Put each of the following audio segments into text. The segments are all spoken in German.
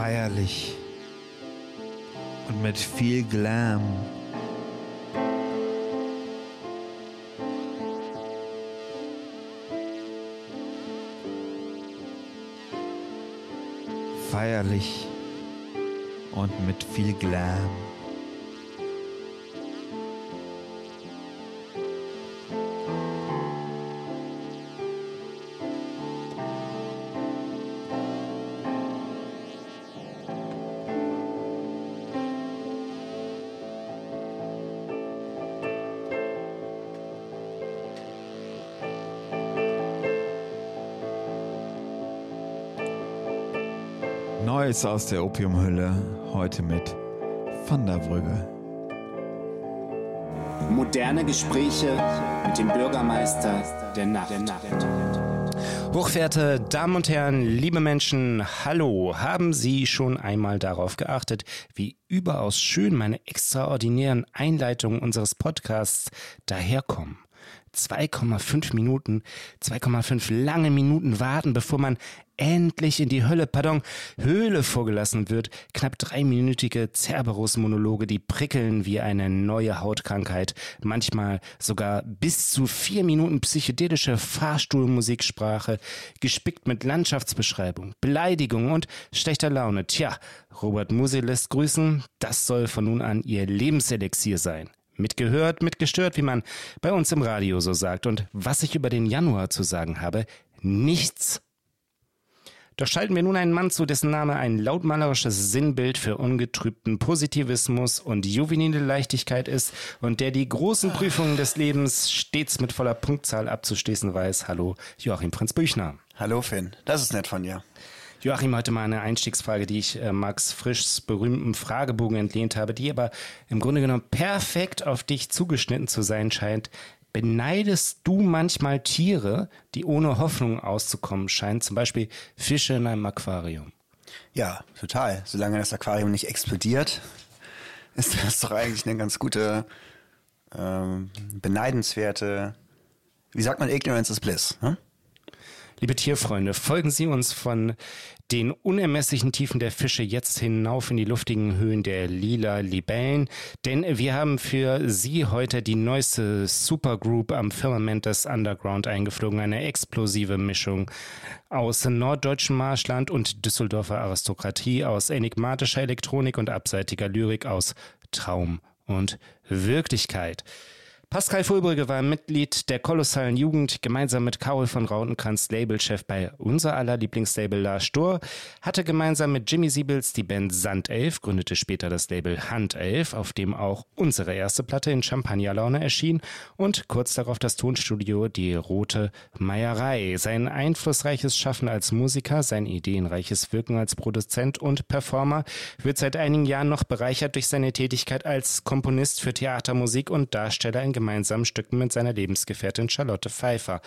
feierlich und mit viel Glam. Feierlich und mit viel Glam. Neues aus der Opiumhülle, heute mit Van der Brügge. Moderne Gespräche mit dem Bürgermeister der Nacht. Der Nacht. Hochverehrte Damen und Herren, liebe Menschen, hallo. Haben Sie schon einmal darauf geachtet, wie überaus schön meine extraordinären Einleitungen unseres Podcasts daherkommen? 2,5 Minuten, 2,5 lange Minuten warten, bevor man endlich in die Hölle, pardon, Höhle vorgelassen wird. Knapp dreiminütige Cerberus-Monologe, die prickeln wie eine neue Hautkrankheit. Manchmal sogar bis zu vier Minuten psychedelische Fahrstuhlmusiksprache, gespickt mit Landschaftsbeschreibung, Beleidigung und schlechter Laune. Tja, Robert Musil lässt grüßen. Das soll von nun an ihr Lebenselixier sein. Mitgehört, mitgestört, wie man bei uns im Radio so sagt. Und was ich über den Januar zu sagen habe, nichts. Doch schalten wir nun einen Mann zu, dessen Name ein lautmalerisches Sinnbild für ungetrübten Positivismus und juvenile Leichtigkeit ist und der die großen Prüfungen des Lebens stets mit voller Punktzahl abzuschließen weiß. Hallo, Joachim Prinz Büchner. Hallo Finn, das ist nett von dir. Joachim, heute mal eine Einstiegsfrage, die ich äh, Max Frischs berühmten Fragebogen entlehnt habe, die aber im Grunde genommen perfekt auf dich zugeschnitten zu sein scheint. Beneidest du manchmal Tiere, die ohne Hoffnung auszukommen scheinen, zum Beispiel Fische in einem Aquarium? Ja, total. Solange das Aquarium nicht explodiert, ist das doch eigentlich eine ganz gute, ähm, beneidenswerte, wie sagt man, Ignorance is Bliss. Hm? Liebe Tierfreunde, folgen Sie uns von den unermesslichen Tiefen der Fische jetzt hinauf in die luftigen Höhen der lila Libellen, denn wir haben für Sie heute die neueste Supergroup am Firmament des Underground eingeflogen, eine explosive Mischung aus norddeutschem Marschland und Düsseldorfer Aristokratie, aus enigmatischer Elektronik und abseitiger Lyrik, aus Traum und Wirklichkeit. Pascal Fulbrügge war Mitglied der kolossalen Jugend, gemeinsam mit Carol von Rautenkranz Labelchef bei unser aller Lieblingslabel La Stur, hatte gemeinsam mit Jimmy Siebels die Band Sandelf, gründete später das Label Handelf, auf dem auch unsere erste Platte in Champagnerlaune erschien und kurz darauf das Tonstudio Die Rote Meierei. Sein einflussreiches Schaffen als Musiker, sein ideenreiches Wirken als Produzent und Performer wird seit einigen Jahren noch bereichert durch seine Tätigkeit als Komponist für Theatermusik und Darsteller in gemeinsamen Stücken mit seiner Lebensgefährtin Charlotte Pfeiffer.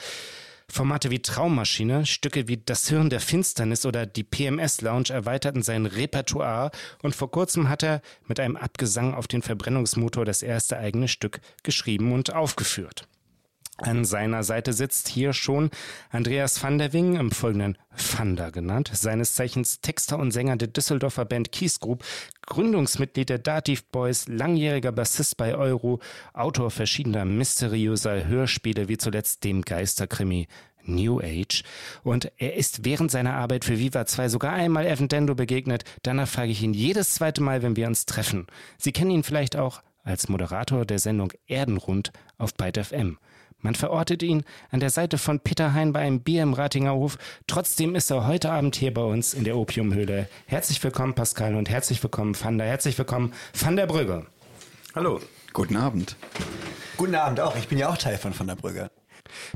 Formate wie Traummaschine, Stücke wie Das Hirn der Finsternis oder die PMS Lounge erweiterten sein Repertoire und vor kurzem hat er mit einem Abgesang auf den Verbrennungsmotor das erste eigene Stück geschrieben und aufgeführt. An seiner Seite sitzt hier schon Andreas van der Wing, im Folgenden Vander genannt, seines Zeichens Texter und Sänger der Düsseldorfer Band Kies Group, Gründungsmitglied der Dativ Boys, langjähriger Bassist bei Euro, Autor verschiedener mysteriöser Hörspiele, wie zuletzt dem Geisterkrimi New Age. Und er ist während seiner Arbeit für Viva 2 sogar einmal Evan Dendo begegnet. Danach frage ich ihn jedes zweite Mal, wenn wir uns treffen. Sie kennen ihn vielleicht auch als Moderator der Sendung Erdenrund auf Byte FM. Man verortet ihn an der Seite von Peter Hein bei einem Bier im Ratinger Hof. Trotzdem ist er heute Abend hier bei uns in der Opiumhöhle. Herzlich willkommen, Pascal, und herzlich willkommen, Van der. Herzlich willkommen, Van der Brügge. Hallo. Guten Abend. Guten Abend auch. Ich bin ja auch Teil von Van der Brügge.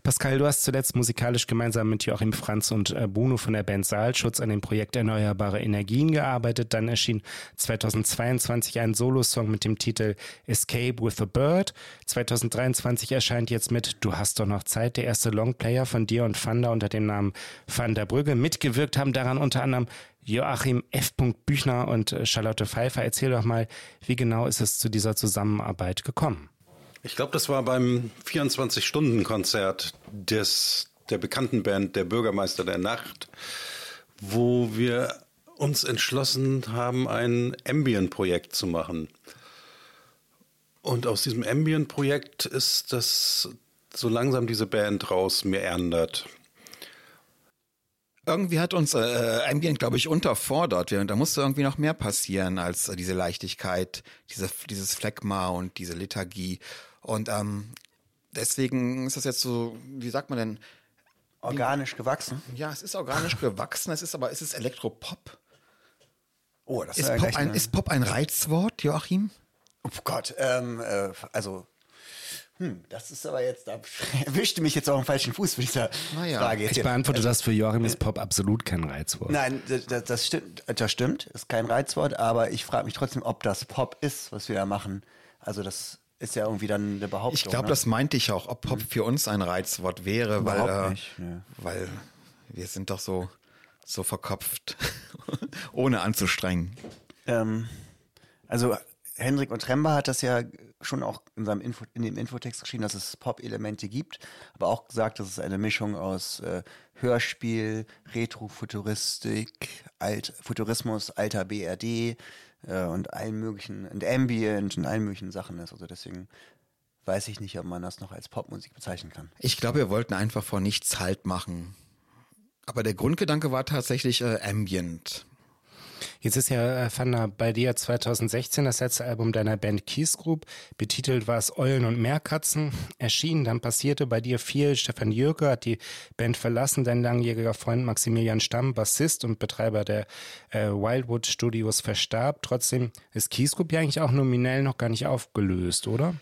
Pascal, du hast zuletzt musikalisch gemeinsam mit Joachim Franz und äh, Bruno von der Band Saalschutz an dem Projekt Erneuerbare Energien gearbeitet. Dann erschien 2022 ein Solosong mit dem Titel Escape with a Bird. 2023 erscheint jetzt mit Du hast doch noch Zeit der erste Longplayer von dir und Fanda unter dem Namen Van der Brügge. Mitgewirkt haben daran unter anderem Joachim F. Büchner und äh, Charlotte Pfeiffer. Erzähl doch mal, wie genau ist es zu dieser Zusammenarbeit gekommen? Ich glaube, das war beim 24-Stunden-Konzert des der bekannten Band Der Bürgermeister der Nacht, wo wir uns entschlossen haben, ein Ambient-Projekt zu machen. Und aus diesem Ambient-Projekt ist das so langsam diese Band raus meandert. Irgendwie hat uns äh, Ambient, glaube ich, unterfordert. Da musste irgendwie noch mehr passieren als diese Leichtigkeit, diese, dieses Phlegma und diese Lethargie. Und ähm, deswegen ist das jetzt so, wie sagt man denn? Organisch gewachsen? Ja, es ist organisch gewachsen, es ist aber, es ist Elektropop. Oh, das Ist ja Pop, ein, ist Pop ein Reizwort, Joachim? Oh Gott, ähm, äh, also, hm, das ist aber jetzt, da erwischte mich jetzt auf den falschen Fuß mit dieser Naja, Frage. Jetzt Ich beantworte das für Joachim, ist Pop absolut kein Reizwort. Nein, das, das, das stimmt, das stimmt, ist kein Reizwort, aber ich frage mich trotzdem, ob das Pop ist, was wir da machen. Also das ist ja irgendwie dann eine Behauptung. Ich glaube, ne? das meinte ich auch, ob Pop für uns ein Reizwort wäre, weil, Überhaupt äh, nicht, ne. weil wir sind doch so, so verkopft, ohne anzustrengen. Ähm, also Hendrik und Trember hat das ja schon auch in, seinem Info, in dem Infotext geschrieben, dass es Pop-Elemente gibt, aber auch gesagt, dass es eine Mischung aus äh, Hörspiel, Retrofuturistik, Alt, Futurismus, alter BRD äh, und allen möglichen, und Ambient und allen möglichen Sachen ist. Also deswegen weiß ich nicht, ob man das noch als Popmusik bezeichnen kann. Ich glaube, wir wollten einfach vor nichts Halt machen. Aber der Grundgedanke war tatsächlich äh, Ambient. Jetzt ist ja, äh, Fanda, bei dir 2016 das letzte Album deiner Band Keys Group. Betitelt war es Eulen und Meerkatzen. Erschienen, dann passierte bei dir viel. Stefan Jürke hat die Band verlassen. Dein langjähriger Freund Maximilian Stamm, Bassist und Betreiber der äh, Wildwood Studios, verstarb. Trotzdem ist Keys Group ja eigentlich auch nominell noch gar nicht aufgelöst, oder?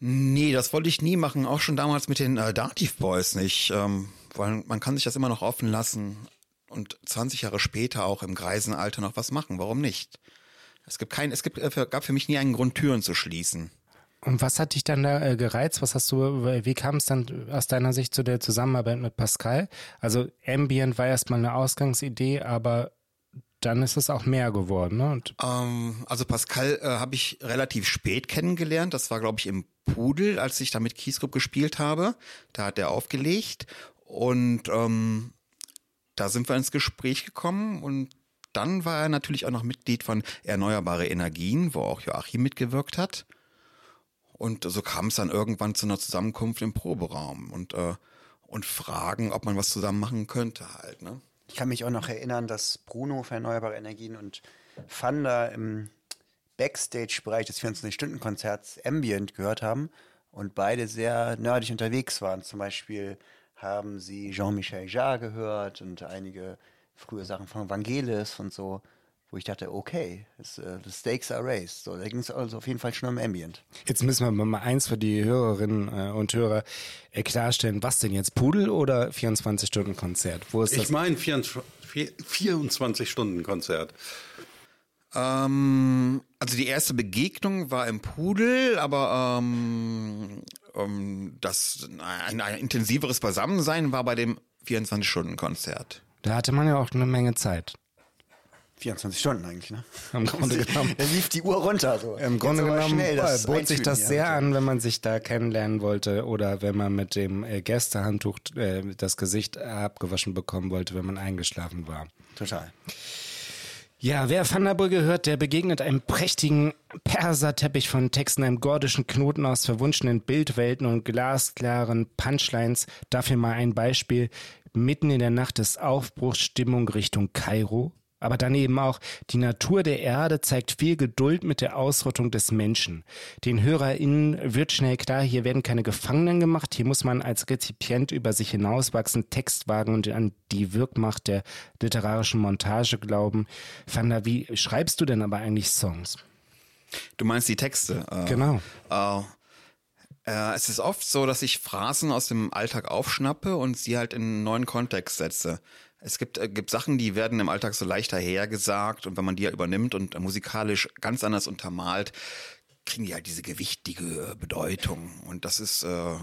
Nee, das wollte ich nie machen, auch schon damals mit den äh, Dativ Boys nicht, ähm, weil man kann sich das immer noch offen lassen und 20 Jahre später auch im Greisenalter noch was machen. Warum nicht? Es gibt kein, es gibt, äh, gab für mich nie einen Grund, Türen zu schließen. Und was hat dich dann da äh, gereizt? Was hast du, wie kam es dann aus deiner Sicht zu der Zusammenarbeit mit Pascal? Also Ambient war erstmal eine Ausgangsidee, aber dann ist es auch mehr geworden, ne? Und Ähm, also Pascal äh, habe ich relativ spät kennengelernt. Das war, glaube ich, im Pudel, als ich da mit Kiesgrupp gespielt habe. Da hat er aufgelegt und ähm, da sind wir ins Gespräch gekommen und dann war er natürlich auch noch Mitglied von Erneuerbare Energien, wo auch Joachim mitgewirkt hat. Und so kam es dann irgendwann zu einer Zusammenkunft im Proberaum und, äh, und fragen, ob man was zusammen machen könnte halt. Ne? Ich kann mich auch noch erinnern, dass Bruno für Erneuerbare Energien und Fanda im Backstage-Bereich des 24-Stunden-Konzerts Ambient gehört haben und beide sehr nerdig unterwegs waren. Zum Beispiel haben sie Jean-Michel Jarre gehört und einige frühe Sachen von Vangelis und so, wo ich dachte, okay, es, äh, the stakes are raised. So, da ging es also auf jeden Fall schon um Ambient. jetzt müssen wir mal eins für die Hörerinnen äh, und Hörer äh, klarstellen. Was denn jetzt? Pudel oder 24-Stunden-Konzert? Wo ist das? Ich meine 24-Stunden-Konzert. Ähm, also die erste Begegnung war im Pudel, aber ähm, ähm, das ein, ein intensiveres Beisammensein war bei dem 24-Stunden-Konzert. da hatte man ja auch eine Menge Zeit. 24 Stunden eigentlich, ne? Im Grunde genommen. Da lief die Uhr runter. So. Im Grunde genommen schnell das bot sich das sehr an, wenn man sich da kennenlernen wollte oder wenn man mit dem äh, Gästehandtuch äh, das Gesicht abgewaschen bekommen wollte, wenn man eingeschlafen war. Total. Ja, wer Vanderbrücke hört, der begegnet einem prächtigen Perserteppich von Texten, einem gordischen Knoten aus verwunschenen Bildwelten und glasklaren Punchlines. Dafür mal ein Beispiel. Mitten in der Nacht ist Aufbruchsstimmung Richtung Kairo. Aber dann eben auch, die Natur der Erde zeigt viel Geduld mit der Ausrottung des Menschen. Den HörerInnen wird schnell klar, hier werden keine Gefangenen gemacht, hier muss man als Rezipient über sich hinauswachsen, Text wagen und an die Wirkmacht der literarischen Montage glauben. Fanda, wie schreibst du denn aber eigentlich Songs? Du meinst die Texte? Äh, Genau. Äh, äh, es ist oft so, dass ich Phrasen aus dem Alltag aufschnappe und sie halt in einen neuen Kontext setze. Es gibt, äh, gibt Sachen, die werden im Alltag so leicht dahergesagt und wenn man die ja übernimmt und äh, musikalisch ganz anders untermalt, kriegen die halt diese gewichtige Bedeutung. Und das ist äh,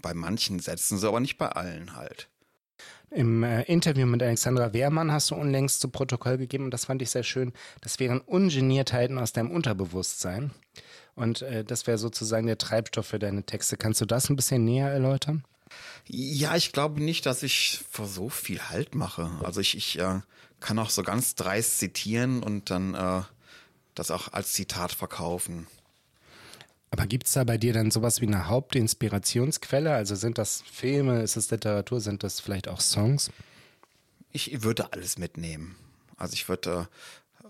bei manchen Sätzen so, aber nicht bei allen halt. Im äh, Interview mit Alexandra Wehrmann hast du unlängst zu Protokoll gegeben und das fand ich sehr schön. Das wären Ungeniertheiten aus deinem Unterbewusstsein. Und äh, das wäre sozusagen der Treibstoff für deine Texte. Kannst du das ein bisschen näher erläutern? Ja, ich glaube nicht, dass ich vor so viel Halt mache. Also ich, ich äh, kann auch so ganz dreist zitieren und dann äh, das auch als Zitat verkaufen. Aber gibt es da bei dir dann sowas wie eine Hauptinspirationsquelle? Also sind das Filme, ist das Literatur, sind das vielleicht auch Songs? Ich würde alles mitnehmen. Also ich würde,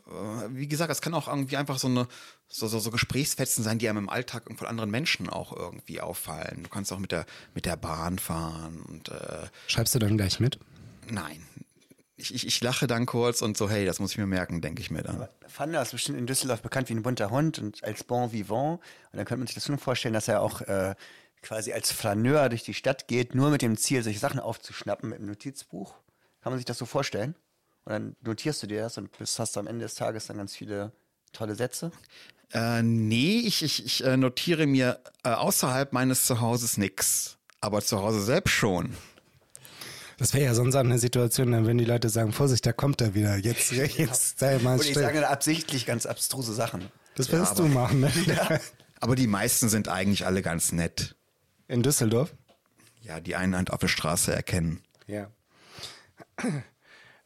äh, wie gesagt, es kann auch irgendwie einfach so eine so, so, so Gesprächsfetzen sein, die einem im Alltag von anderen Menschen auch irgendwie auffallen. Du kannst auch mit der mit der Bahn fahren und äh, Schreibst du dann gleich mit? nein. Ich, ich, ich lache dann kurz und so, hey, das muss ich mir merken, denke ich mir dann. Fanda ist bestimmt in Düsseldorf bekannt wie ein bunter Hund und als Bon Vivant. Und dann könnte man sich das nur vorstellen, dass er auch äh, quasi als Flaneur durch die Stadt geht, nur mit dem Ziel, solche Sachen aufzuschnappen mit einem Notizbuch. Kann man sich das so vorstellen? Und dann notierst du dir das und bis hast du am Ende des Tages dann ganz viele tolle Sätze. Äh, nee, ich, ich, ich äh, notiere mir äh, außerhalb meines Zuhauses nix. Aber zu Hause selbst schon. Das wäre ja sonst auch eine Situation, dann wenn die Leute sagen, Vorsicht, da kommt er wieder. Jetzt, jetzt sei mal Und ich still. sage dann absichtlich ganz abstruse Sachen. Das wirst aber- du machen, ne? Aber die meisten sind eigentlich alle ganz nett. In Düsseldorf? Ja, die Einheit auf der Straße erkennen. Ja.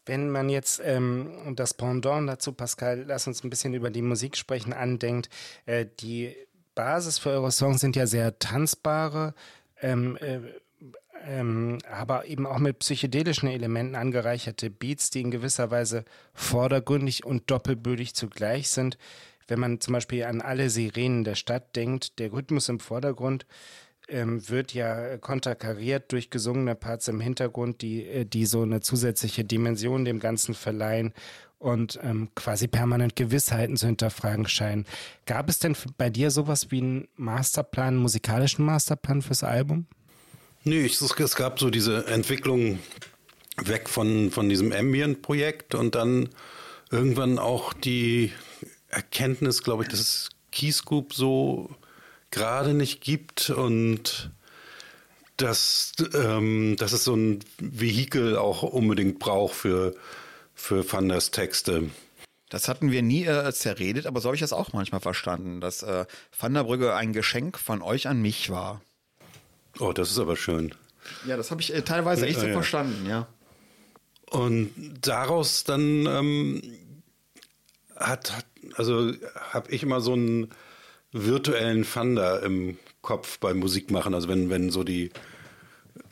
Wenn man jetzt ähm, das Pendant dazu, Pascal, lass uns ein bisschen über die Musik sprechen, andenkt. Äh, die Basis für eure Songs sind ja sehr tanzbare, ähm, äh, ähm, aber eben auch mit psychedelischen Elementen angereicherte Beats, die in gewisser Weise vordergründig und doppelbödig zugleich sind. Wenn man zum Beispiel an alle Sirenen der Stadt denkt, der Rhythmus im Vordergrund ähm, wird ja konterkariert durch gesungene Parts im Hintergrund, die, äh, die so eine zusätzliche Dimension dem Ganzen verleihen und ähm, quasi permanent Gewissheiten zu hinterfragen scheinen. Gab es denn bei dir sowas wie einen Masterplan, einen musikalischen Masterplan fürs Album? Nee, es, gab so diese Entwicklung weg von, von diesem Ambient-Projekt und dann irgendwann auch die Erkenntnis, glaube ich, dass Keyscoop so gerade nicht gibt und dass, ähm, dass es so ein Vehikel auch unbedingt braucht für, für Vanders Texte. Das hatten wir nie äh, zerredet, aber so habe ich das auch manchmal verstanden, dass äh, Van der Brügge ein Geschenk von euch an mich war. Oh, das ist aber schön. Ja, das habe ich äh, teilweise echt so Ja, ja. verstanden, ja. Und daraus dann ähm, hat, hat, also habe ich immer so einen virtuellen Thunder im Kopf beim Musikmachen, also wenn, wenn so die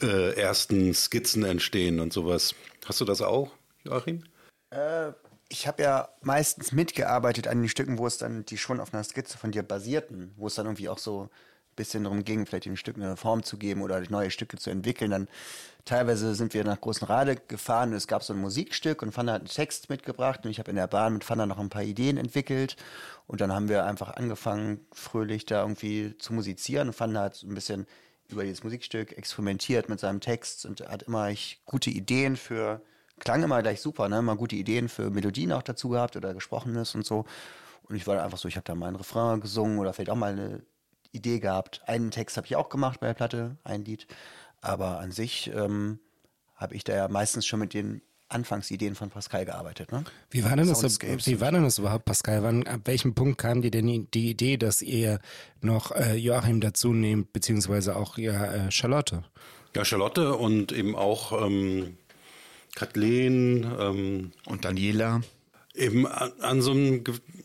äh, ersten Skizzen entstehen und sowas. Hast du das auch, Joachim? Äh, ich habe ja meistens mitgearbeitet an den Stücken, wo es dann, die schon auf einer Skizze von dir basierten, wo es dann irgendwie auch so ein bisschen darum ging, vielleicht den Stücken eine Form zu geben oder neue Stücke zu entwickeln. Dann teilweise sind wir nach Großen Rade gefahren und es gab so ein Musikstück und Fanna hat einen Text mitgebracht und ich habe in der Bahn mit Fanna noch ein paar Ideen entwickelt und dann haben wir einfach angefangen, fröhlich da irgendwie zu musizieren und Fanna hat so ein bisschen über dieses Musikstück experimentiert mit seinem Text und hat immer gute Ideen für klang immer gleich super, ne? Mal gute Ideen für Melodien auch dazu gehabt oder Gesprochenes und so. Und ich war einfach so, ich habe da mal einen Refrain gesungen oder vielleicht auch mal eine Idee gehabt. Einen Text habe ich auch gemacht bei der Platte, ein Lied. Aber an sich ähm, habe ich da ja meistens schon mit den Anfangsideen von Pascal gearbeitet. Ne? Wie war denn das, wie war denn das überhaupt, Pascal? Wann, ab welchem Punkt kam dir denn die, Idee, dass ihr noch äh, Joachim dazu nehmt, beziehungsweise auch ja, äh, Charlotte? Ja, Charlotte und eben auch ähm, Kathleen, ähm, Und Daniela. eben an, an so einem,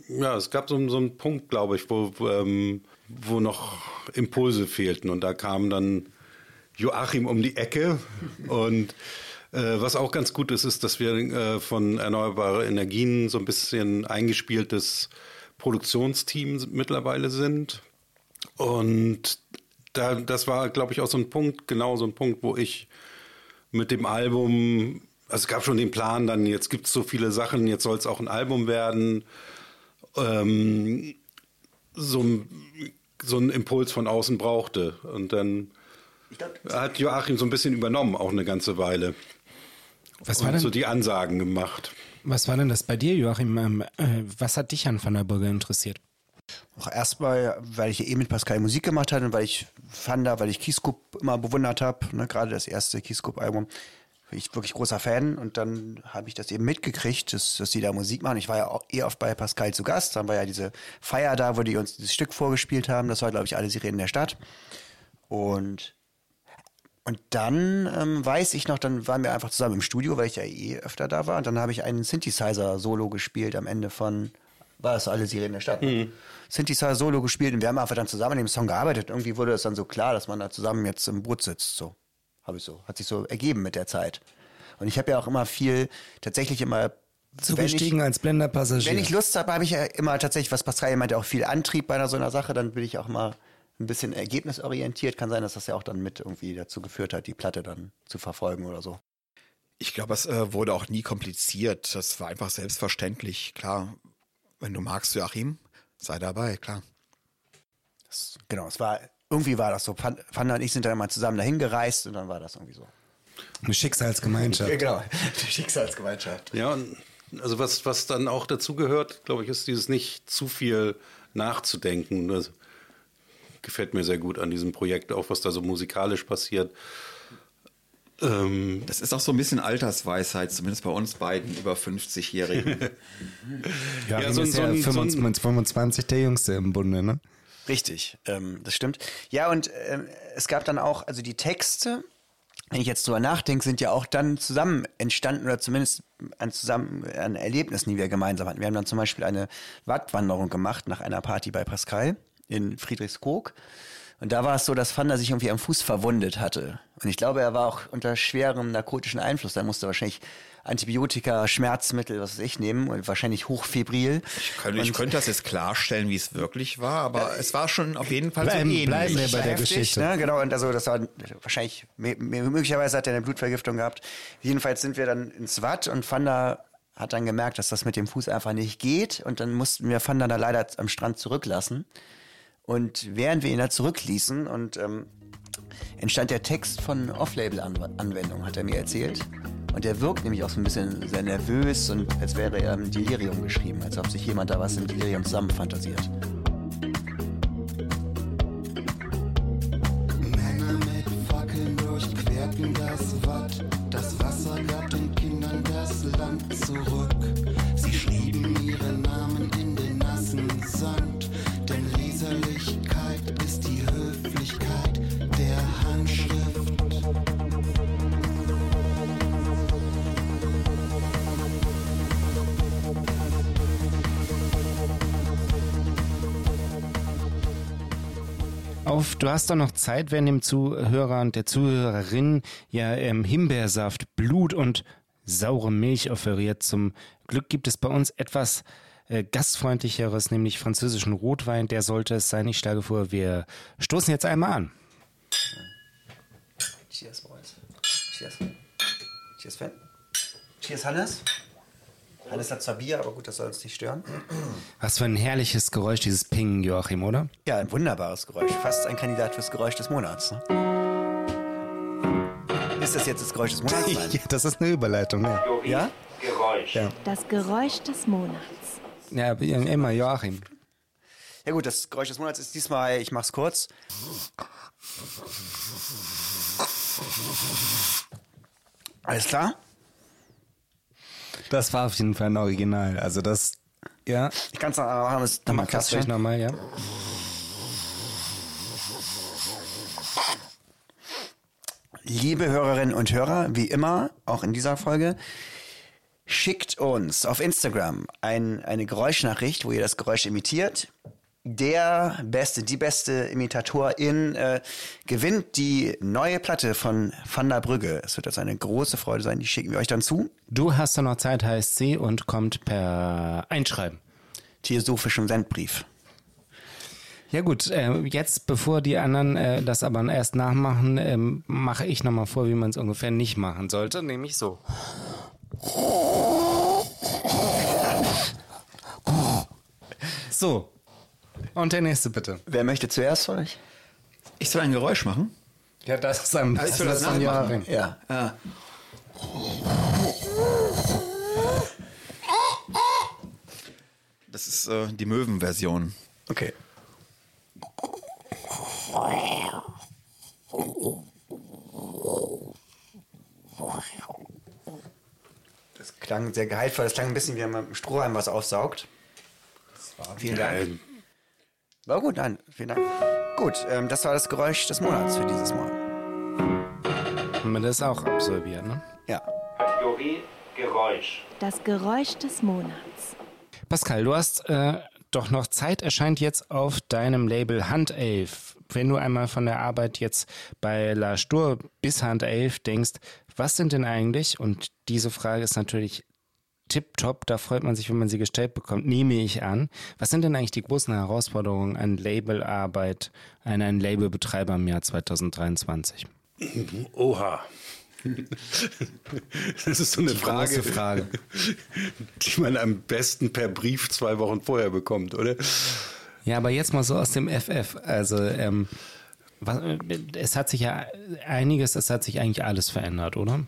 ja, es gab so, so einen Punkt, glaube ich, wo, wo, ähm, wo noch Impulse fehlten. Und da kam dann Joachim um die Ecke. Und äh, was auch ganz gut ist, ist, dass wir äh, von erneuerbare Energien so ein bisschen eingespieltes Produktionsteam mittlerweile sind. Und da, das war, glaube ich, auch so ein Punkt, genau so ein Punkt, wo ich mit dem Album, also es gab schon den Plan, dann jetzt gibt es so viele Sachen, jetzt soll es auch ein Album werden, ähm, so, ein- so einen Impuls von außen brauchte. Und dann hat Joachim so ein bisschen übernommen, auch eine ganze Weile. Was war Und denn, so die Ansagen gemacht. was war denn das bei dir, Joachim? Ähm, äh, was hat dich an Van der Brügge interessiert? Auch erstmal, weil ich ja eh mit Pascal Musik gemacht hatte und weil ich fand, weil ich Keyscoop immer bewundert habe, ne, gerade das erste Keyscoop-Album, bin ich wirklich großer Fan und dann habe ich das eben mitgekriegt, dass, dass die da Musik machen. Ich war ja auch eh oft bei Pascal zu Gast, dann war ja diese Feier da, wo die uns dieses Stück vorgespielt haben, das war, glaube ich, alle Sirenen der Stadt. Und Und dann ähm, weiß ich noch, dann waren wir einfach zusammen im Studio, weil ich ja eh öfter da war. Und dann habe ich einen Synthesizer-Solo gespielt am Ende von, war es alle Sirenen der Stadt? Ne? Synthesizer-Solo gespielt und wir haben einfach dann zusammen an dem Song gearbeitet. Irgendwie wurde es dann so klar, dass man da zusammen jetzt im Boot sitzt. So, habe ich so, hat sich so ergeben mit der Zeit. Und ich habe ja auch immer viel, tatsächlich immer Zugestiegen als blender Passagier. wenn ich Lust habe, habe ich ja immer tatsächlich, was Pascal meinte, auch viel Antrieb bei einer so einer Sache. Dann bin ich auch mal ein bisschen ergebnisorientiert. Kann sein, dass das ja auch dann mit irgendwie dazu geführt hat, die Platte dann zu verfolgen oder so. Ich glaube, es äh, wurde auch nie kompliziert. Das war einfach selbstverständlich. Klar, wenn du magst, Joachim, sei dabei, klar. Das, genau, es war, irgendwie war das so. Pan- Panda und ich sind dann mal zusammen dahin gereist und dann war das irgendwie so. Eine Schicksalsgemeinschaft. genau, die Schicksalsgemeinschaft. Ja, und also was, was dann auch dazu gehört, glaube ich, ist dieses nicht zu viel nachzudenken. Das gefällt mir sehr gut an diesem Projekt, auch was da so musikalisch passiert. Ähm, Das ist auch so ein bisschen Altersweisheit, zumindest bei uns beiden über 50-Jährigen. Ja, Ja, so so ein- ist so ja ein- so ein- 25, 25 der Jüngste im Bunde, ne? Richtig, ähm, das stimmt. Ja, und ähm, es gab dann auch, also die Texte, wenn ich jetzt drüber nachdenke, sind ja auch dann zusammen entstanden oder zumindest an zusammen an Erlebnissen, die wir gemeinsam hatten. Wir haben dann zum Beispiel eine Wattwanderung gemacht nach einer Party bei Pascal in Friedrichskoog. Und da war es so, dass Fanda sich irgendwie am Fuß verwundet hatte. Und ich glaube, er war auch unter schwerem narkotischen Einfluss. Da musste wahrscheinlich Antibiotika, Schmerzmittel, was weiß ich, nehmen und wahrscheinlich hochfebril. Ich könnte, ich könnte das jetzt klarstellen, wie es wirklich war, aber es war schon auf jeden Fall Bleiben- so ähnlich. bleiben wir bei der heftig, Geschichte. Ne? Genau, und also das war wahrscheinlich, möglicherweise hat er eine Blutvergiftung gehabt. Jedenfalls sind wir dann ins Watt und Fanda hat dann gemerkt, dass das mit dem Fuß einfach nicht geht und dann mussten wir Fanda da leider am Strand zurücklassen. Und während wir ihn da zurückließen und ähm, entstand der Text von Off-Label-Anwendung, hat er mir erzählt. Und der wirkt nämlich auch so ein bisschen sehr nervös und als wäre er im Delirium geschrieben, als ob sich jemand da was im Delirium zusammenfantasiert. Männer mit Fackeln durchquerten das Watt. Auf, du hast doch noch Zeit, wenn dem Zuhörer und der Zuhörerin ja ähm, Himbeersaft, Blut und saure Milch offeriert. Zum Glück gibt es bei uns etwas äh, gastfreundlicheres, nämlich französischen Rotwein. Der sollte es sein. Ich schlage vor, wir stoßen jetzt einmal an. Cheers, Boys. Cheers. Cheers, Fan. Cheers, Hannes. Hannes hat zwar Bier, aber gut, das soll uns nicht stören. Was für ein herrliches Geräusch, dieses Ping, Joachim, oder? Ja, ein wunderbares Geräusch. Fast ein Kandidat fürs Geräusch des Monats. Ne? Ist das jetzt das Geräusch des Monats? Ja, das ist eine Überleitung, ja. Ja? Das Geräusch des Monats. Ja, immer Joachim. Ja gut, das Geräusch des Monats ist diesmal, ich mach's kurz. Alles klar? Das war auf jeden Fall ein Original. Also das, ja. Ich kann's noch einmal machen, das ist nochmal Mach's gleich nochmal, ja. Liebe Hörerinnen und Hörer, wie immer, auch in dieser Folge, schickt uns auf Instagram ein, eine Geräuschnachricht, wo ihr das Geräusch imitiert. Der beste, die beste Imitatorin äh, gewinnt die neue Platte von Van der Brügge. Es wird also eine große Freude sein, die schicken wir euch dann zu. Du hast doch noch Zeit, heißt sie, und kommt per Einschreiben. Theosophischem Sendbrief. Ja gut, äh, jetzt bevor die anderen äh, das aber erst nachmachen, ähm, mache ich nochmal vor, wie man es ungefähr nicht machen sollte, nämlich so. So. Und der nächste bitte. Wer möchte zuerst von euch? Ich soll ein Geräusch machen? Ja, das ist ein ich soll das von nachmachen. Joachim. Ja. Das ist äh, die Möwenversion. Okay. Das klang sehr gehaltvoll. Das klang ein bisschen wie wenn man mit dem Strohhalm was aufsaugt. Vielen Dank. War gut, nein, vielen Dank. Gut, ähm, das war das Geräusch des Monats für dieses Mal. Haben wir das auch absolviert, ne? Ja. Kategorie Geräusch. Das Geräusch des Monats. Pascal, du hast äh, doch noch Zeit erscheint jetzt auf deinem Label Handelf. Wenn du einmal von der Arbeit jetzt bei La Stur bis Handelf denkst, was sind denn eigentlich, und diese Frage ist natürlich tipptopp, da freut man sich, wenn man sie gestellt bekommt, nehme ich an. Was sind denn eigentlich die großen Herausforderungen an Labelarbeit, an einen Labelbetreiber im Jahr 2023? Oha. Das ist so eine Die Frage, Frage. die man am besten per Brief zwei Wochen vorher bekommt, oder? Ja, aber jetzt mal so aus dem FF. Also, ähm, was, es hat sich ja einiges, es hat sich eigentlich alles verändert, oder?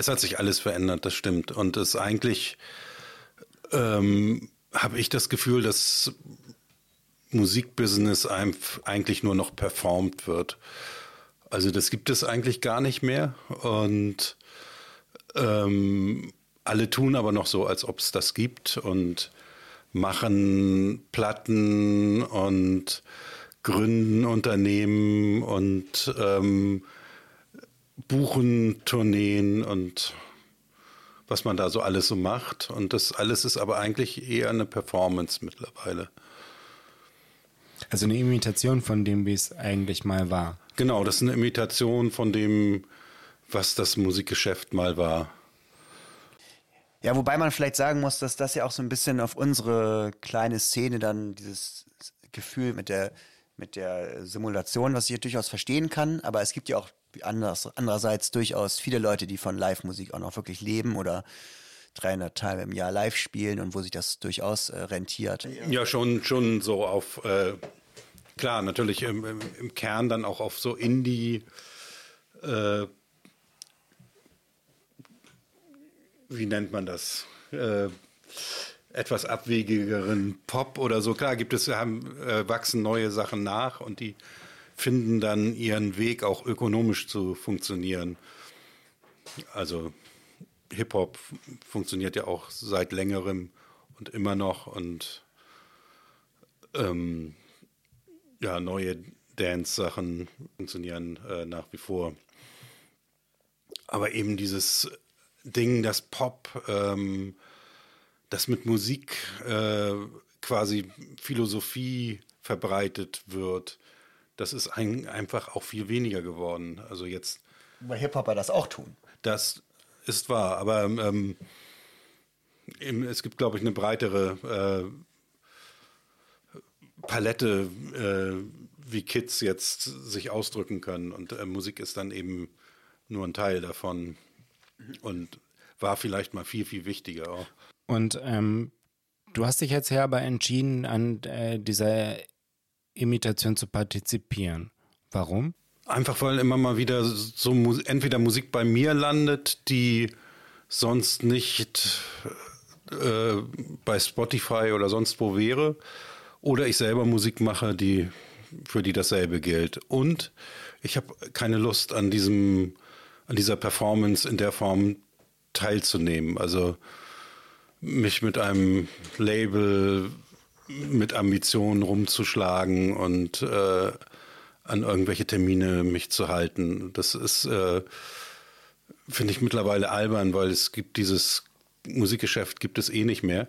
Es hat sich alles verändert, das stimmt. Und es eigentlich ähm, habe ich das Gefühl, dass Musikbusiness eigentlich nur noch performt wird. Also das gibt es eigentlich gar nicht mehr. Und ähm, alle tun aber noch so, als ob es das gibt und machen Platten und gründen Unternehmen und ähm, buchen Tourneen und was man da so alles so macht. Und das alles ist aber eigentlich eher eine Performance mittlerweile. Also eine Imitation von dem, wie es eigentlich mal war. Genau, das ist eine Imitation von dem, was das Musikgeschäft mal war. Ja, wobei man vielleicht sagen muss, dass das ja auch so ein bisschen auf unsere kleine Szene dann dieses Gefühl mit der, mit der Simulation, was ich hier durchaus verstehen kann, aber es gibt ja auch anders, andererseits durchaus viele Leute, die von Live-Musik auch noch wirklich leben oder 300 Tage im Jahr live spielen und wo sich das durchaus äh, rentiert. Ja, schon, schon so auf, äh, klar, natürlich im, im, im Kern dann auch auf so Indie, äh, wie nennt man das? Äh, etwas abwegigeren Pop oder so. Klar, gibt es, haben, äh, wachsen neue Sachen nach und die finden dann ihren Weg auch ökonomisch zu funktionieren. Also Hip-Hop funktioniert ja auch seit längerem und immer noch und ähm, ja, neue Dance-Sachen funktionieren äh, nach wie vor. Aber eben dieses Ding, das Pop, ähm, das mit Musik äh, quasi Philosophie verbreitet wird, das ist ein, einfach auch viel weniger geworden. Also jetzt Weil Hip-Hopper das auch tun. das ist wahr, aber ähm, es gibt, glaube ich, eine breitere äh, Palette, äh, wie Kids jetzt sich ausdrücken können. Und äh, Musik ist dann eben nur ein Teil davon und war vielleicht mal viel, viel wichtiger auch. Und ähm, du hast dich jetzt ja aber entschieden, an äh, dieser Imitation zu partizipieren. Warum? Einfach weil immer mal wieder so entweder Musik bei mir landet, die sonst nicht äh, bei Spotify oder sonst wo wäre, oder ich selber Musik mache, die für die dasselbe gilt. Und ich habe keine Lust an diesem an dieser Performance in der Form teilzunehmen. Also mich mit einem Label mit Ambitionen rumzuschlagen und äh, an irgendwelche Termine mich zu halten. Das ist, äh, finde ich mittlerweile albern, weil es gibt dieses Musikgeschäft gibt es eh nicht mehr.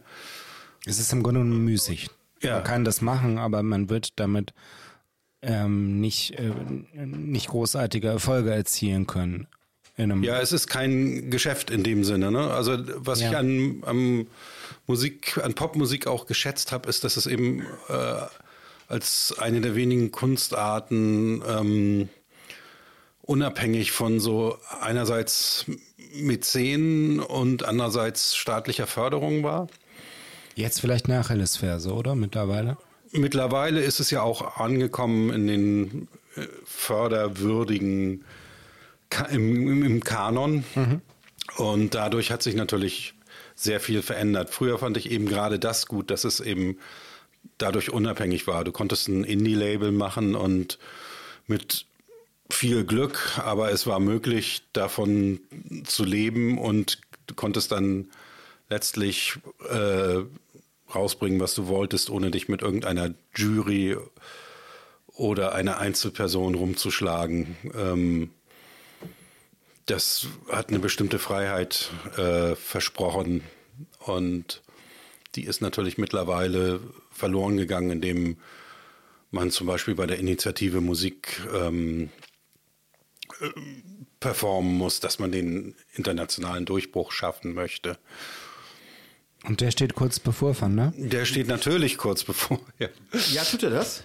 Es ist im Grunde müßig. Ja. Man kann das machen, aber man wird damit ähm, nicht, äh, nicht großartige Erfolge erzielen können. Ja, es ist kein Geschäft in dem Sinne. Ne? Also was Ja. ich an, an Musik, an Popmusik auch geschätzt habe, ist, dass es eben äh, als eine der wenigen Kunstarten ähm, unabhängig von so einerseits Mäzen und andererseits staatlicher Förderung war. Jetzt vielleicht eine Achillesferse, oder? Mittlerweile? Mittlerweile ist es ja auch angekommen in den äh, förderwürdigen im, im, Kanon. Und dadurch hat sich natürlich sehr viel verändert. Früher fand ich eben gerade das gut, dass es eben dadurch unabhängig war. Du konntest ein Indie-Label machen und mit viel Glück, aber es war möglich, davon zu leben und du konntest dann letztlich äh, rausbringen, was du wolltest, ohne dich mit irgendeiner Jury oder einer Einzelperson rumzuschlagen. Ähm, das hat eine bestimmte Freiheit äh, versprochen und die ist natürlich mittlerweile verloren gegangen, indem man zum Beispiel bei der Initiative Musik ähm, äh, performen muss, dass man den internationalen Durchbruch schaffen möchte. Und der steht kurz bevor, Van, ne? Der steht natürlich kurz bevor. Ja. Ja, tut er das?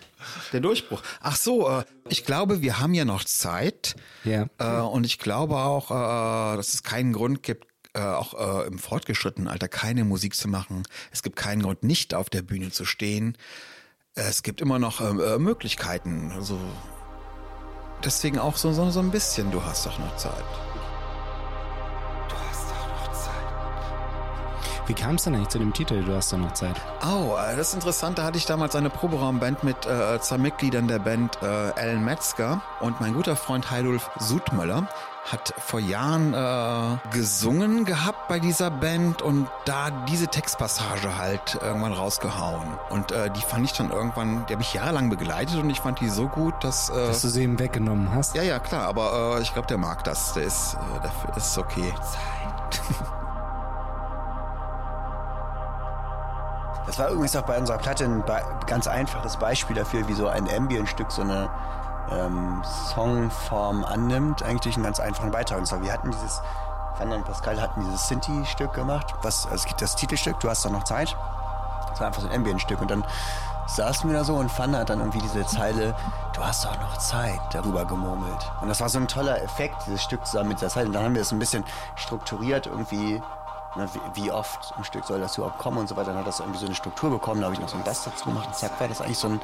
Der Durchbruch. Ach so, äh, ich glaube, wir haben ja noch Zeit. Ja. Äh, und ich glaube auch, äh, dass es keinen Grund gibt, äh, auch äh, im fortgeschrittenen Alter keine Musik zu machen. Es gibt keinen Grund, nicht auf der Bühne zu stehen. Es gibt immer noch äh, Möglichkeiten. Also deswegen auch so, so, so ein bisschen, du hast doch noch Zeit. Wie kam es denn eigentlich zu dem Titel, du hast doch noch Zeit? Oh, äh, das ist interessant. Da hatte ich damals eine Proberaumband mit äh, zwei Mitgliedern der Band, äh, Alan Metzger und mein guter Freund Heidulf Sudmöller hat vor Jahren äh, gesungen gehabt bei dieser Band und da diese Textpassage halt irgendwann rausgehauen. Und äh, die fand ich dann irgendwann, die habe ich jahrelang begleitet und ich fand die so gut, dass... Äh, Dass du sie ihm weggenommen hast? ja, ja, klar, aber äh, ich glaube, der mag das. Der ist, äh, dafür ist okay. Das war übrigens auch bei unserer Platte ein ganz einfaches Beispiel dafür, wie so ein Ambient-Stück so eine ähm, Songform annimmt, eigentlich durch einen ganz einfachen Beitrag. Und zwar, wir hatten dieses, Van und Pascal hatten dieses Sinti-Stück gemacht, was, also es gibt das Titelstück, du hast doch noch Zeit. Das war einfach so ein Ambient-Stück. Und dann saßen wir da so und Van hat dann irgendwie diese Zeile, du hast doch noch Zeit, darüber gemurmelt. Und das war so ein toller Effekt, dieses Stück zusammen mit der Zeit. Und dann haben wir es ein bisschen strukturiert irgendwie, ne, wie, wie oft im Stück soll das überhaupt kommen und so weiter. Dann hat das irgendwie so eine Struktur bekommen. Da habe ich noch so ein Bass dazu gemacht. Zack, war das eigentlich so ein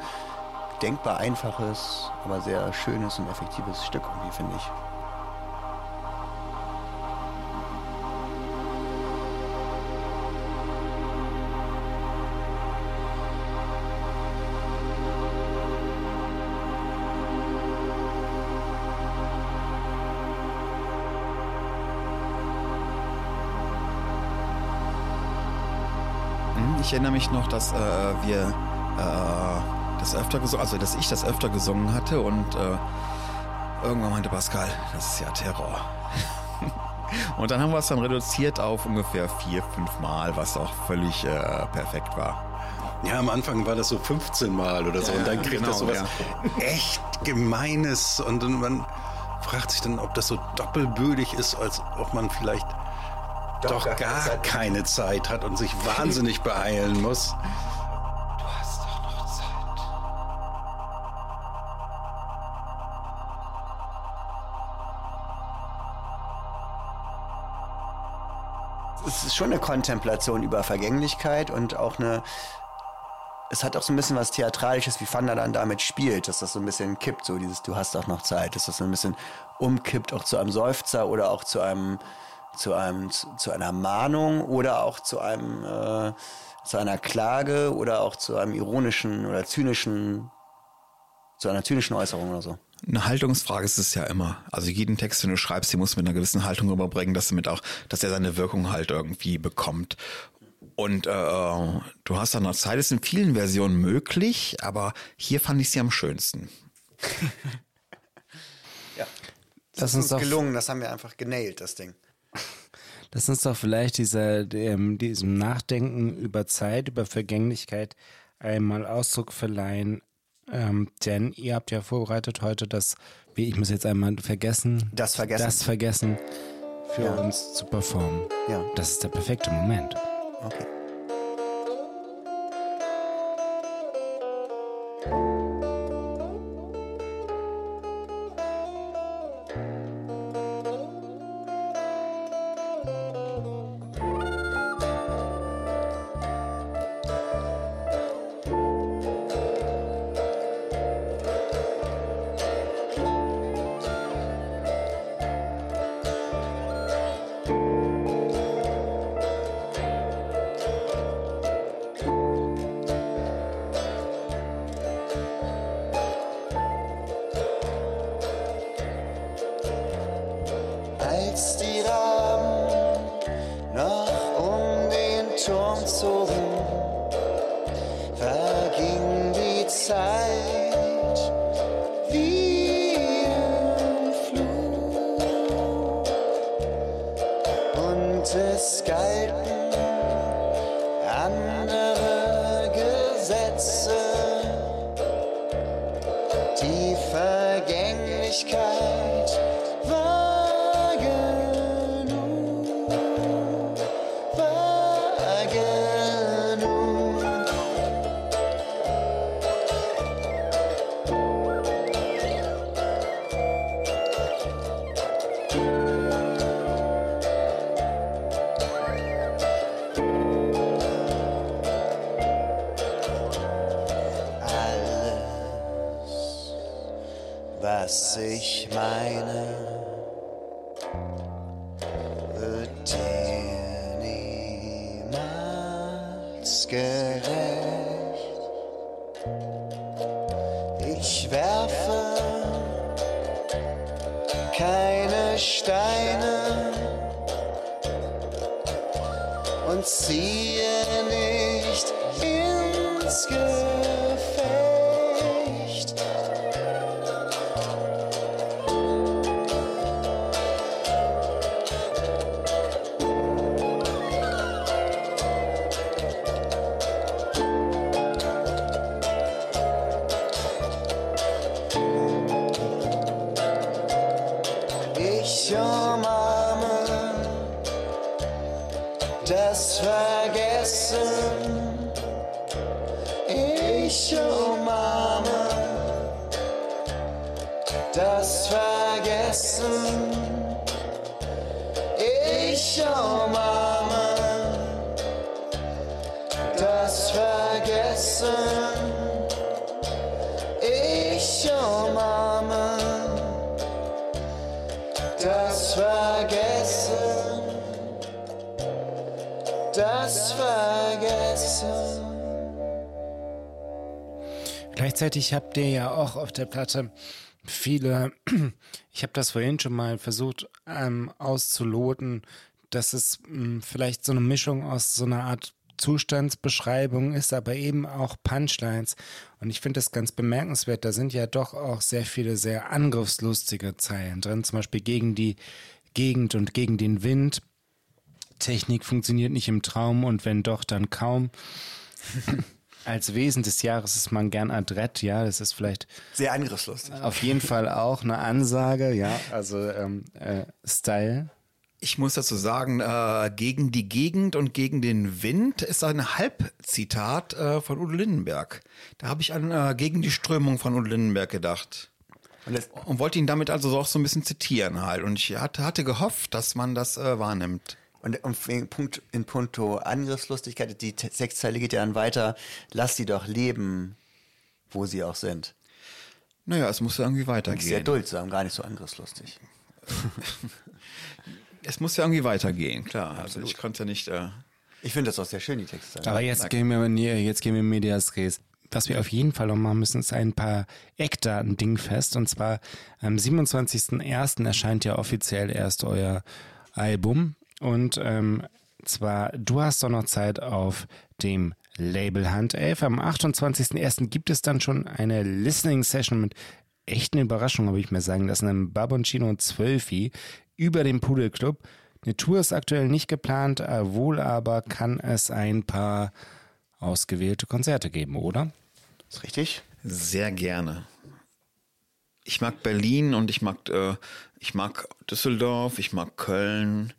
denkbar einfaches, aber sehr schönes und effektives Stück finde ich. Ich erinnere mich noch, dass äh, wir äh, das öfter gesungen, also dass ich das öfter gesungen hatte und äh, irgendwann meinte Pascal, das ist ja Terror. und dann haben wir es dann reduziert auf ungefähr vier, fünf Mal, was auch völlig äh, perfekt war. Ja, am Anfang war das so 15 Mal oder so Ja, und dann kriegt genau, das sowas ja. echt Gemeines und dann man fragt sich dann, ob das so doppelbödig ist, als ob man vielleicht doch, gar gar, keine Zeit. keine Zeit hat und sich wahnsinnig beeilen muss. Du hast doch noch Zeit. es ist schon eine Kontemplation über Vergänglichkeit und auch eine. Es hat auch so ein bisschen was Theatralisches, wie Fanda dann damit spielt, dass das so ein bisschen kippt, so dieses Du hast auch noch Zeit, dass das so ein bisschen umkippt, auch zu einem Seufzer oder auch zu einem, zu einem, zu einer Mahnung oder auch zu einem, äh, zu einer Klage oder auch zu einem ironischen oder zynischen, zu einer zynischen Äußerung oder so. Eine Haltungsfrage ist es ja immer. Also jeden Text, den du schreibst, den musst du mit einer gewissen Haltung überbringen, dass damit auch, dass er seine Wirkung halt irgendwie bekommt. Und äh, du hast dann noch Zeit, ist in vielen Versionen möglich, aber hier fand ich sie am schönsten. Ja. Das uns ist uns gelungen, das haben wir einfach genailt, das Ding. Lass uns doch vielleicht dieser, dem, diesem Nachdenken über Zeit, über Vergänglichkeit einmal Ausdruck verleihen. Ähm, denn ihr habt ja vorbereitet heute das, wie ich muss jetzt einmal vergessen, Das Vergessen. das Vergessen für Ja. uns zu performen. Ja. Das ist der perfekte Moment. Okay. Keine Steine und ziehe nicht ins Gefecht. Gleichzeitig habt ihr ja auch auf der Platte viele, ich habe das vorhin schon mal versucht ähm, auszuloten, dass es mh, vielleicht so eine Mischung aus so einer Art Zustandsbeschreibung ist, aber eben auch Punchlines. Und ich finde das ganz bemerkenswert. Da sind ja doch auch sehr viele sehr angriffslustige Zeilen drin, zum Beispiel gegen die Gegend und gegen den Wind. Technik funktioniert nicht im Traum und wenn doch, dann kaum. Als Wesen des Jahres ist man gern adrett, ja, das ist vielleicht Sehr angriffslustig. auf jeden Fall auch eine Ansage, ja, also ähm, äh, Style. Ich muss dazu sagen, äh, gegen die Gegend und gegen den Wind ist ein Halbzitat äh, von Udo Lindenberg. Da habe ich an äh, gegen die Strömung von Udo Lindenberg gedacht. Und Und wollte ihn damit also auch so ein bisschen zitieren halt. Und ich hatte, hatte gehofft, dass man das äh, wahrnimmt. Und, und in, Punkt, in puncto Angriffslustigkeit, die Sechszeile geht ja dann weiter, lass sie doch leben, wo sie auch sind. Naja, es muss ja irgendwie Sehr weitergehen. duldsam, gar nicht so angriffslustig. Es muss ja irgendwie weitergehen, klar. Also ich konnte ja nicht. Äh, Ich finde das auch sehr schön, die Texte. Aber jetzt gehen wir näher, jetzt gehen wir in Medias Res. Was wir auf jeden Fall noch machen müssen, ist ein paar Eckdaten dingfest. Und zwar am 27.01. erscheint ja offiziell erst euer Album. Und ähm, zwar, du hast doch noch Zeit auf dem Label Hand 11. Am 28.01. gibt es dann schon eine Listening Session mit echten Überraschungen, habe ich mir sagen lassen, im Baboncino 12 über den Pudel Club. Eine Tour ist aktuell nicht geplant, äh, wohl aber kann es ein paar ausgewählte Konzerte geben, oder? Ist richtig? sehr gerne. Ich mag Berlin und ich mag, äh, ich mag Düsseldorf, ich mag Köln.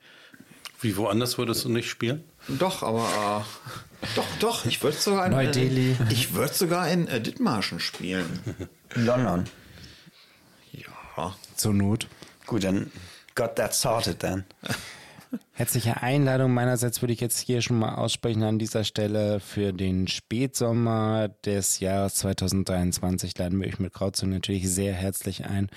Wie woanders würdest du nicht spielen? Doch, aber äh, doch, doch. Ich würde sogar in Neu-Delhi. Ich würde sogar in äh, Dithmarschen spielen. In London. Ja. Zur Not. Gut, dann got that sorted then. Herzliche Einladung meinerseits würde ich jetzt hier schon mal aussprechen an dieser Stelle für den Spätsommer des Jahres 2023 laden wir euch mit Krautzug natürlich sehr herzlich ein,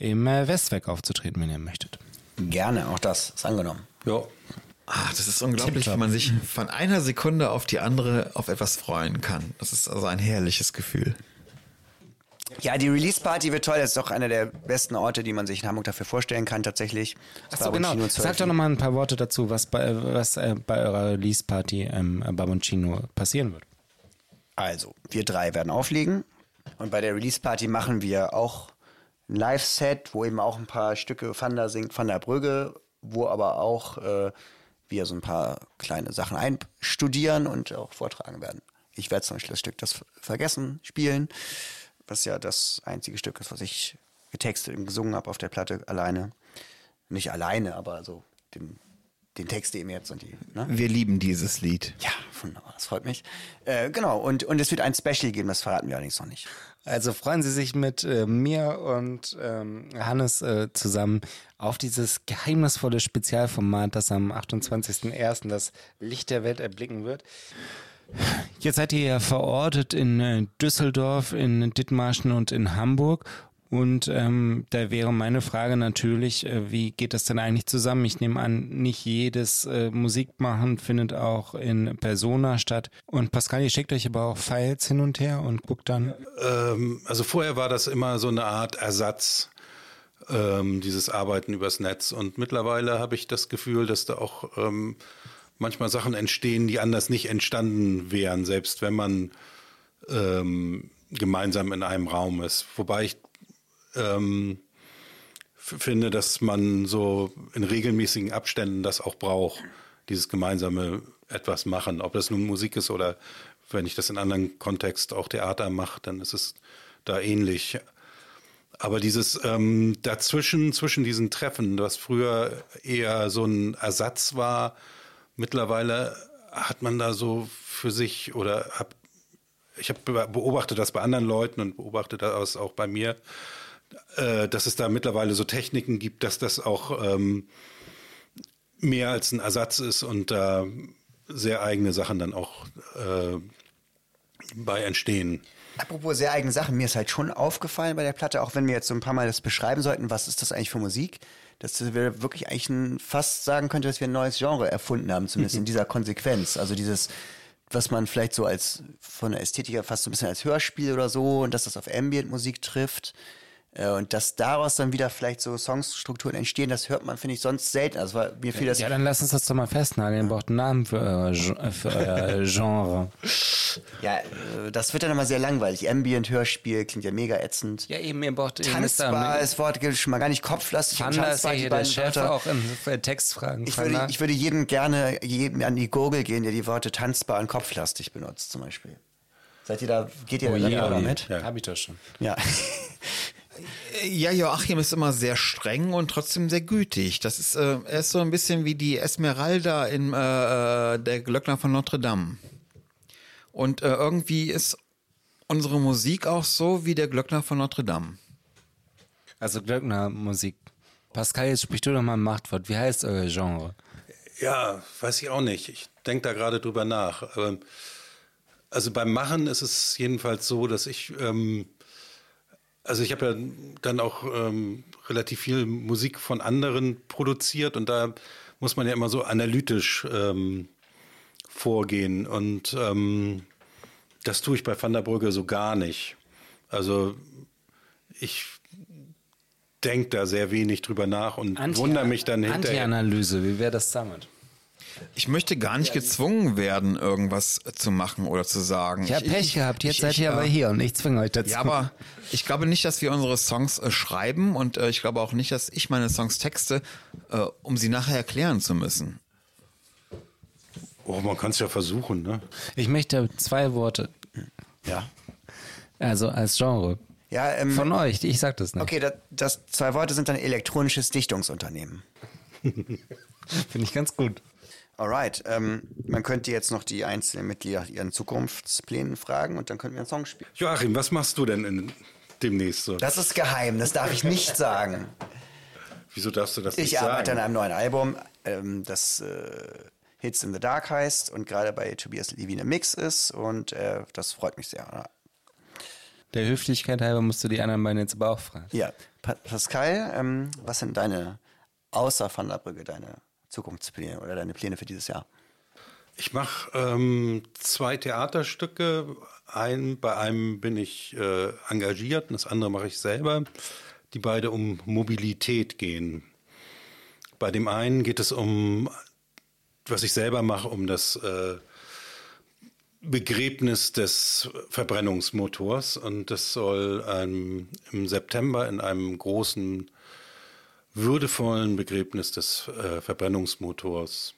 im äh, Westwerk aufzutreten, wenn ihr möchtet. Gerne, auch das ist angenommen. Ja. Ah, das ist unglaublich, wie man sich von einer Sekunde auf die andere auf etwas freuen kann. Das ist also ein herrliches Gefühl. Ja, die Release-Party wird toll. Das ist doch einer der besten Orte, die man sich in Hamburg dafür vorstellen kann, tatsächlich. Achso, genau. Sag 12. doch noch mal ein paar Worte dazu, was bei, was, äh, bei eurer Release-Party im äh, Baboncino passieren wird. Also, wir drei werden auflegen. Und bei der Release-Party machen wir auch ein Live-Set, wo eben auch ein paar Stücke Van der singt, Van der Brügge, wo aber auch äh, wir so ein paar kleine Sachen einstudieren und auch vortragen werden. Ich werde zum Beispiel das Stück Das Vergessen spielen, was ja das einzige Stück ist, was ich getextet und gesungen habe auf der Platte alleine. Nicht alleine, aber so den, den Text eben jetzt und die. Ne? Wir lieben dieses Lied. Ja, wunderbar, das freut mich. Äh, genau, und, und es wird ein Special geben, das verraten wir allerdings noch nicht. Also freuen Sie sich mit äh, mir und ähm, Hannes äh, zusammen auf dieses geheimnisvolle Spezialformat, das am 28.01. das Licht der Welt erblicken wird. Jetzt seid ihr ja verortet in äh, Düsseldorf, in Dithmarschen und in Hamburg. Und ähm, da wäre meine Frage natürlich, äh, wie geht das denn eigentlich zusammen? Ich nehme an, nicht jedes äh, Musikmachen findet auch in Persona statt. Und Pascal, ihr schickt euch aber auch Files hin und her und guckt dann. Ähm, also vorher war das immer so eine Art Ersatz, ähm, dieses Arbeiten übers Netz. Und mittlerweile habe ich das Gefühl, dass da auch ähm, manchmal Sachen entstehen, die anders nicht entstanden wären, selbst wenn man ähm, gemeinsam in einem Raum ist. Wobei ich ähm, finde, dass man so in regelmäßigen Abständen das auch braucht, dieses gemeinsame etwas machen. Ob das nun Musik ist oder wenn ich das in anderen Kontext auch Theater mache, dann ist es da ähnlich. Aber dieses ähm, dazwischen, zwischen diesen Treffen, was früher eher so ein Ersatz war, mittlerweile hat man da so für sich oder hab, ich habe beobachtet das bei anderen Leuten und beobachte das auch bei mir, äh, dass es da mittlerweile so Techniken gibt, dass das auch ähm, mehr als ein Ersatz ist und da sehr eigene Sachen dann auch äh, bei entstehen. Apropos sehr eigene Sachen, mir ist halt schon aufgefallen bei der Platte, auch wenn wir jetzt so ein paar Mal das beschreiben sollten, was ist das eigentlich für Musik, dass wir wirklich eigentlich ein, fast sagen könnte, dass wir ein neues Genre erfunden haben, zumindest in dieser Konsequenz. Also dieses, was man vielleicht so als von der Ästhetik her fast so ein bisschen als Hörspiel oder so und dass das auf Ambient-Musik trifft. Äh, Und dass daraus dann wieder vielleicht so Songstrukturen entstehen, das hört man, finde ich, sonst selten. Also mir fiel das. Ja, dann lass uns das doch mal festnageln. Ihr braucht einen Namen für euer, für euer Genre. Ja, äh, das wird dann immer sehr langweilig. Ambient-Hörspiel klingt ja mega ätzend. Ja, eben, ihr braucht Tanzbar, das Wort gilt schon mal gar nicht kopflastig. Fanda ist ja tanzbar, hier der Chef Wörter. auch in Textfragen. Ich würde, ich würde jedem gerne jedem an die Gurgel gehen, der die Worte tanzbar und kopflastig benutzt, zum Beispiel. Seid ihr da, geht ihr Oh da ja, damit? Ja. Hab ich doch schon. Ja. Ja, Joachim ist immer sehr streng und trotzdem sehr gütig. Das ist, äh, er ist so ein bisschen wie die Esmeralda in äh, der Glöckner von Notre Dame. Und äh, irgendwie ist unsere Musik auch so wie der Glöckner von Notre Dame. Also Glöckner Musik. Pascal, jetzt sprich du doch mal ein Machtwort. Wie heißt euer Genre? Ja, weiß ich auch nicht. Ich denke da gerade drüber nach. Ähm, Also beim Machen ist es jedenfalls so, dass ich, ähm, also ich habe ja dann auch ähm, relativ viel Musik von anderen produziert und da muss man ja immer so analytisch ähm, vorgehen und ähm, das tue ich bei Van der Brücke so gar nicht. Also ich denke da sehr wenig drüber nach und wundere mich dann hinterher. Anti-Analyse, wie wäre das damit? Ich möchte gar nicht gezwungen werden, irgendwas zu machen oder zu sagen. Ich habe Pech gehabt, jetzt ich- seid ich, ihr äh, aber hier und ich zwinge euch dazu. Ja, aber ich glaube nicht, dass wir unsere Songs äh, schreiben und äh, ich glaube auch nicht, dass ich meine Songs texte, äh, um sie nachher erklären zu müssen. Oh, man kann es ja versuchen, ne? Ich möchte zwei Worte, Ja. also als Genre. Ja, ähm, Von euch, ich sag das nicht. okay, das, das zwei Worte sind dann elektronisches Dichtungsunternehmen. Finde ich ganz gut. Alright, ähm, man könnte jetzt noch die einzelnen Mitglieder nach ihren Zukunftsplänen fragen und dann könnten wir einen Song spielen. Joachim, was machst du denn in, demnächst so? Das ist geheim, das darf ich nicht sagen. Wieso darfst du das nicht Ich arbeite an sagen? einem neuen Album, ähm, das äh, Hits in the Dark heißt und gerade bei Tobias Levine Mix ist und äh, das freut mich sehr. Ja. Der Höflichkeit halber musst du die anderen beiden jetzt aber auch fragen. Ja, pa Pascal, ähm, was sind deine, außer Van der Brücke, deine Zukunftspläne oder deine Pläne für dieses Jahr? Ich mache ähm, zwei Theaterstücke. Ein, bei einem bin ich äh, engagiert und das andere mache ich selber, die beide um Mobilität gehen. Bei dem einen geht es um, was ich selber mache, um das äh, Begräbnis des Verbrennungsmotors. Und das soll ähm, im September in einem großen, würdevollen Begräbnis des äh, Verbrennungsmotors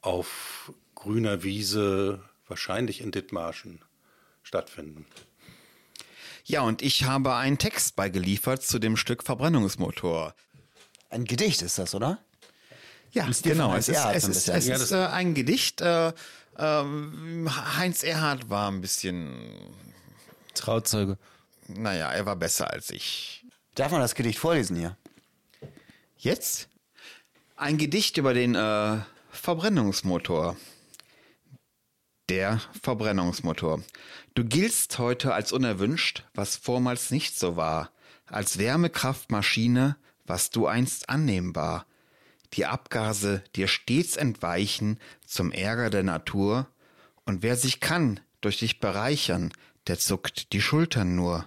auf grüner Wiese, wahrscheinlich in Dithmarschen, stattfinden. Ja, und ich habe einen Text beigeliefert zu dem Stück Verbrennungsmotor. Ein Gedicht ist das, oder? Ja, genau. Es Heinz ist, Erhardt es ist, es Ja, ist das- äh, ein Gedicht. Äh, ähm, Heinz Erhardt war ein bisschen, Trauzeuge. naja, er war besser als ich. Darf man das Gedicht vorlesen hier? Jetzt ein Gedicht über den äh, Verbrennungsmotor. Der Verbrennungsmotor. Du giltst heute als unerwünscht, was vormals nicht so war, als Wärmekraftmaschine, was du einst annehmbar. Die Abgase dir stets entweichen zum Ärger der Natur, und wer sich kann durch dich bereichern, der zuckt die Schultern nur.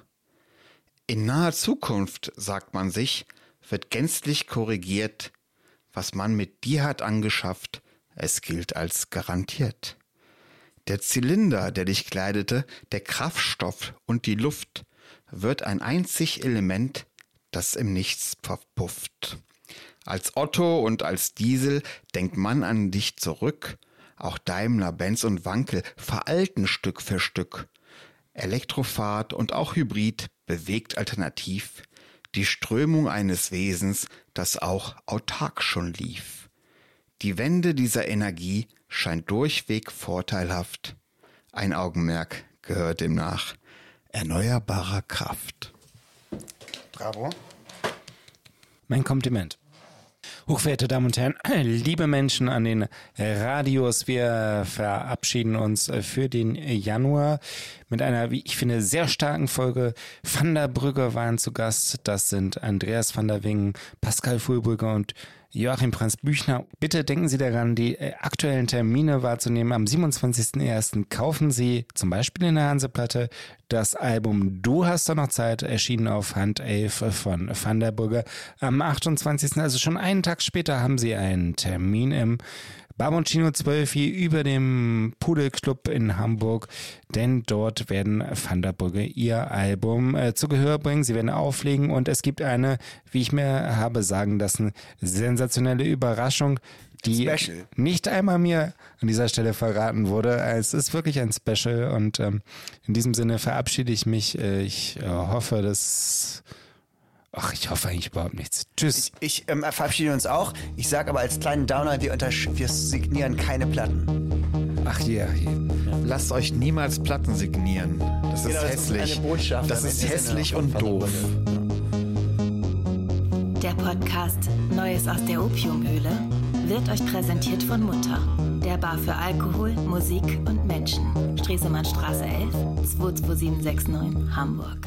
In naher Zukunft, sagt man sich, wird gänzlich korrigiert, was man mit dir hat angeschafft, es gilt als garantiert. Der Zylinder, der dich kleidete, der Kraftstoff und die Luft, wird ein einzig Element, das im Nichts verpufft. Als Otto und als Diesel denkt man an dich zurück, auch Daimler, Benz und Wankel veralten Stück für Stück. Elektrofahrt und auch Hybrid bewegt alternativ die Strömung eines Wesens, das auch autark schon lief. Die Wende dieser Energie scheint durchweg vorteilhaft. Ein Augenmerk gehört demnach erneuerbarer Kraft. Bravo. Mein Kompliment. Hochverehrte Damen und Herren, liebe Menschen an den Radios, wir verabschieden uns für den Januar mit einer, wie ich finde, sehr starken Folge. Van der Brügge waren zu Gast. Das sind Andreas van der Wingen, Pascal Fulbrügge und Joachim Franz Büchner. Bitte denken Sie daran, die äh, aktuellen Termine wahrzunehmen. Am 27.01. kaufen Sie zum Beispiel in der Hanseplatte das Album Du hast doch noch Zeit, erschienen auf Hand 11 von Van der Brügge. Am 28., also schon einen Tag später, haben Sie einen Termin im Barboncino 12 hier über dem Pudelclub in Hamburg, denn dort werden Van der Brügge ihr Album äh, zu Gehör bringen. Sie werden auflegen und es gibt eine, wie ich mir habe sagen lassen, sensationelle Überraschung, die Special. nicht einmal mir an dieser Stelle verraten wurde. Es ist wirklich ein Special und ähm, in diesem Sinne verabschiede ich mich. Äh, ich äh, hoffe, dass Ach, ich hoffe eigentlich überhaupt nichts. Tschüss. Ich ähm, verabschiede uns auch. Ich sage aber als kleinen Downer, wir, untersch- wir signieren keine Platten. Ach ja, hier. Lasst euch niemals Platten signieren. Das ist Genau, das ist hässlich. eine Botschaft das ist hässlich und doof. Der Podcast Neues aus der Opiumhöhle wird euch präsentiert von Mutter, der Bar für Alkohol, Musik und Menschen. Stresemannstraße 11, 22769, Hamburg.